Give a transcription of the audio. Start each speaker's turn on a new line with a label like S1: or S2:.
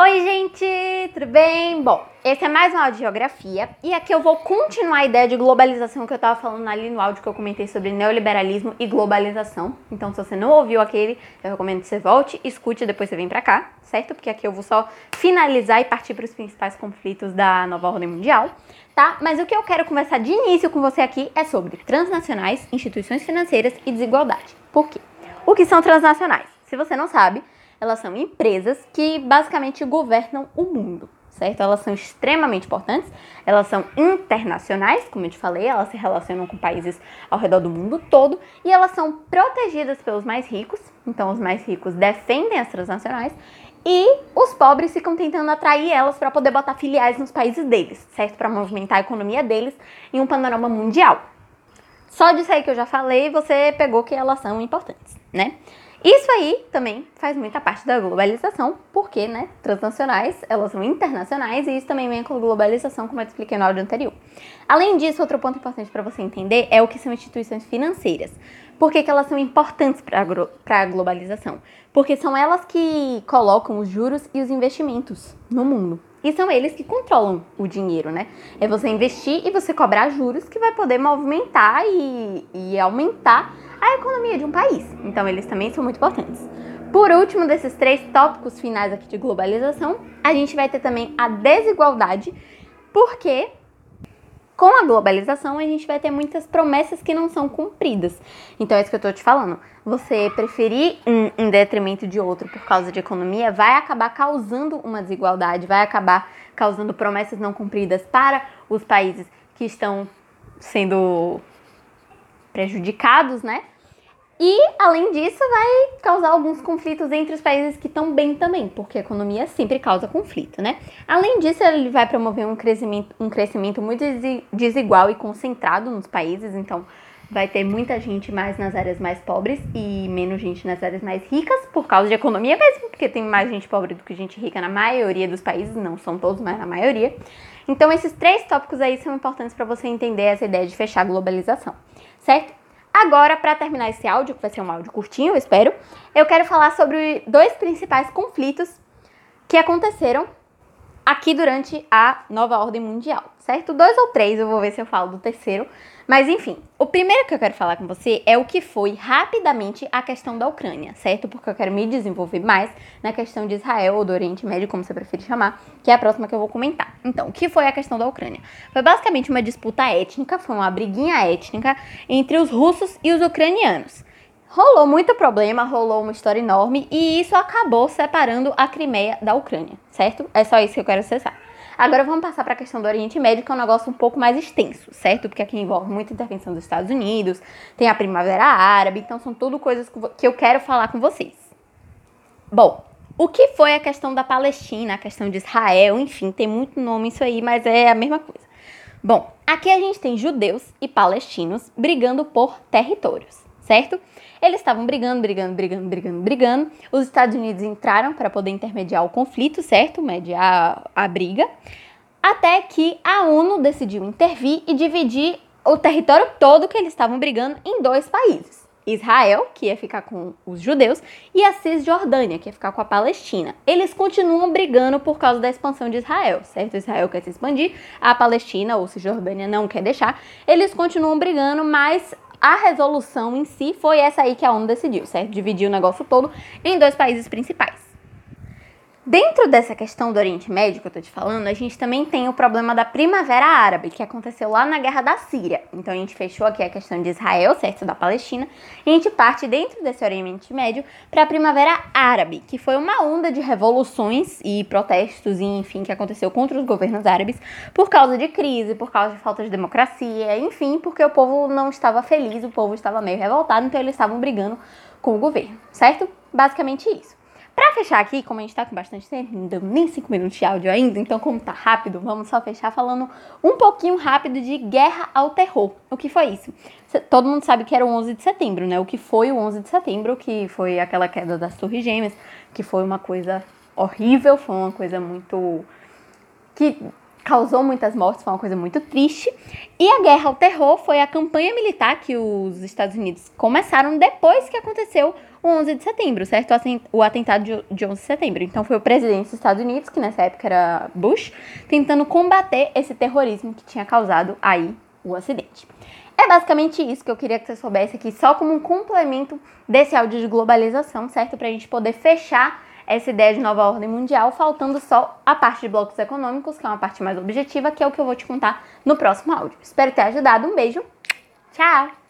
S1: Oi, gente, tudo bem? Bom, esse é mais um áudio de geografia e aqui eu vou continuar a ideia de globalização que eu estava falando ali no áudio que eu comentei sobre neoliberalismo e globalização. Então, se você não ouviu aquele, eu recomendo que você volte, escute e depois você vem pra cá, certo? Porque aqui eu vou só finalizar e partir para os principais conflitos da nova ordem mundial, tá? Mas o que eu quero conversar de início com você aqui é sobre transnacionais, instituições financeiras e desigualdade. Por quê? O que são transnacionais? Se você não sabe, elas são empresas que basicamente governam o mundo, certo? Elas são extremamente importantes, elas são internacionais, como eu te falei, elas se relacionam com países ao redor do mundo todo e elas são protegidas pelos mais ricos, então os mais ricos defendem as transnacionais e os pobres ficam tentando atrair elas para poder botar filiais nos países deles, certo? Para movimentar a economia deles em um panorama mundial. Só disso aí que eu já falei, você pegou que elas são importantes, né? Isso aí também faz muita parte da globalização, porque, né, transnacionais, elas são internacionais e isso também vem com a globalização, como eu expliquei no áudio anterior. Além disso, outro ponto importante para você entender é o que são instituições financeiras. Por que, que elas são importantes para a globalização? Porque são elas que colocam os juros e os investimentos no mundo. E são eles que controlam o dinheiro, né? É você investir e você cobrar juros que vai poder movimentar e, e aumentar a economia de um país. Então, eles também são muito importantes. Por último, desses três tópicos finais aqui de globalização, a gente vai ter também a desigualdade, porque com a globalização a gente vai ter muitas promessas que não são cumpridas. Então é isso que eu tô te falando. Você preferir um em detrimento de outro por causa de economia vai acabar causando uma desigualdade, vai acabar causando promessas não cumpridas para os países que estão sendo prejudicados, né? E, além disso, vai causar alguns conflitos entre os países que estão bem também, porque a economia sempre causa conflito, né? Além disso, ele vai promover um crescimento, um crescimento muito desigual e concentrado nos países, então vai ter muita gente mais nas áreas mais pobres e menos gente nas áreas mais ricas, por causa de economia mesmo, porque tem mais gente pobre do que gente rica na maioria dos países, não são todos, mas na maioria. Então, esses três tópicos aí são importantes para você entender essa ideia de fechar a globalização certo? Agora, para terminar esse áudio, que vai ser um áudio curtinho, eu espero, eu quero falar sobre dois principais conflitos que aconteceram aqui durante a nova ordem mundial, certo? Dois ou três, eu vou ver se eu falo do terceiro. Mas enfim, o primeiro que eu quero falar com você é o que foi rapidamente a questão da Ucrânia, certo? Porque eu quero me desenvolver mais na questão de Israel ou do Oriente Médio, como você prefere chamar, que é a próxima que eu vou comentar. Então, o que foi a questão da Ucrânia? Foi basicamente uma disputa étnica, foi uma briguinha étnica entre os russos e os ucranianos. Rolou muito problema, rolou uma história enorme e isso acabou separando a Crimeia da Ucrânia, certo? É só isso que eu quero acessar. Agora vamos passar para a questão do Oriente Médio, que é um negócio um pouco mais extenso, certo? Porque aqui envolve muita intervenção dos Estados Unidos, tem a Primavera Árabe, então são tudo coisas que eu quero falar com vocês. Bom, o que foi a questão da Palestina, a questão de Israel, enfim, tem muito nome isso aí, mas é a mesma coisa. Bom, aqui a gente tem judeus e palestinos brigando por territórios certo? Eles estavam brigando, brigando, brigando, brigando, brigando. Os Estados Unidos entraram para poder intermediar o conflito, certo? Mediar a, briga. Até que a ONU decidiu intervir e dividir o território todo que eles estavam brigando em dois países. Israel, que ia ficar com os judeus, e a Cisjordânia, que ia ficar com a Palestina. Eles continuam brigando por causa da expansão de Israel, certo? Israel quer se expandir, a Palestina ou Cisjordânia não quer deixar. Eles continuam brigando, mas a resolução em si foi essa aí que a ONU decidiu, certo? Dividir o negócio todo em dois países principais. Dentro dessa questão do Oriente Médio que eu tô te falando, a gente também tem o problema da Primavera Árabe, que aconteceu lá na Guerra da Síria. Então a gente fechou aqui a questão de Israel, certo, da Palestina, e a gente parte dentro desse Oriente Médio para a Primavera Árabe, que foi uma onda de revoluções e protestos, e, enfim, que aconteceu contra os governos árabes por causa de crise, por causa de falta de democracia, enfim, porque o povo não estava feliz, o povo estava meio revoltado, então eles estavam brigando com o governo, certo? Basicamente isso. Pra fechar aqui, como a gente tá com bastante tempo, não deu nem 5 minutos de áudio ainda, então como tá rápido, vamos só fechar falando um pouquinho rápido de guerra ao terror. O que foi isso? Todo mundo sabe que era o 11 de setembro, né? O que foi o 11 de setembro, que foi aquela queda das Torres Gêmeas, que foi uma coisa horrível, foi uma coisa muito... que causou muitas mortes, foi uma coisa muito triste. E a guerra ao terror foi a campanha militar que os Estados Unidos começaram depois que aconteceu o 11 de setembro, certo? O atentado de 11 de setembro. Então foi o presidente dos Estados Unidos, que nessa época era Bush, tentando combater esse terrorismo que tinha causado aí o acidente. É basicamente isso que eu queria que você soubesse aqui, só como um complemento desse áudio de globalização, certo? Para a gente poder fechar essa ideia de nova ordem mundial, faltando só a parte de blocos econômicos, que é uma parte mais objetiva, que é o que eu vou te contar no próximo áudio. Espero ter ajudado. Um beijo. Tchau!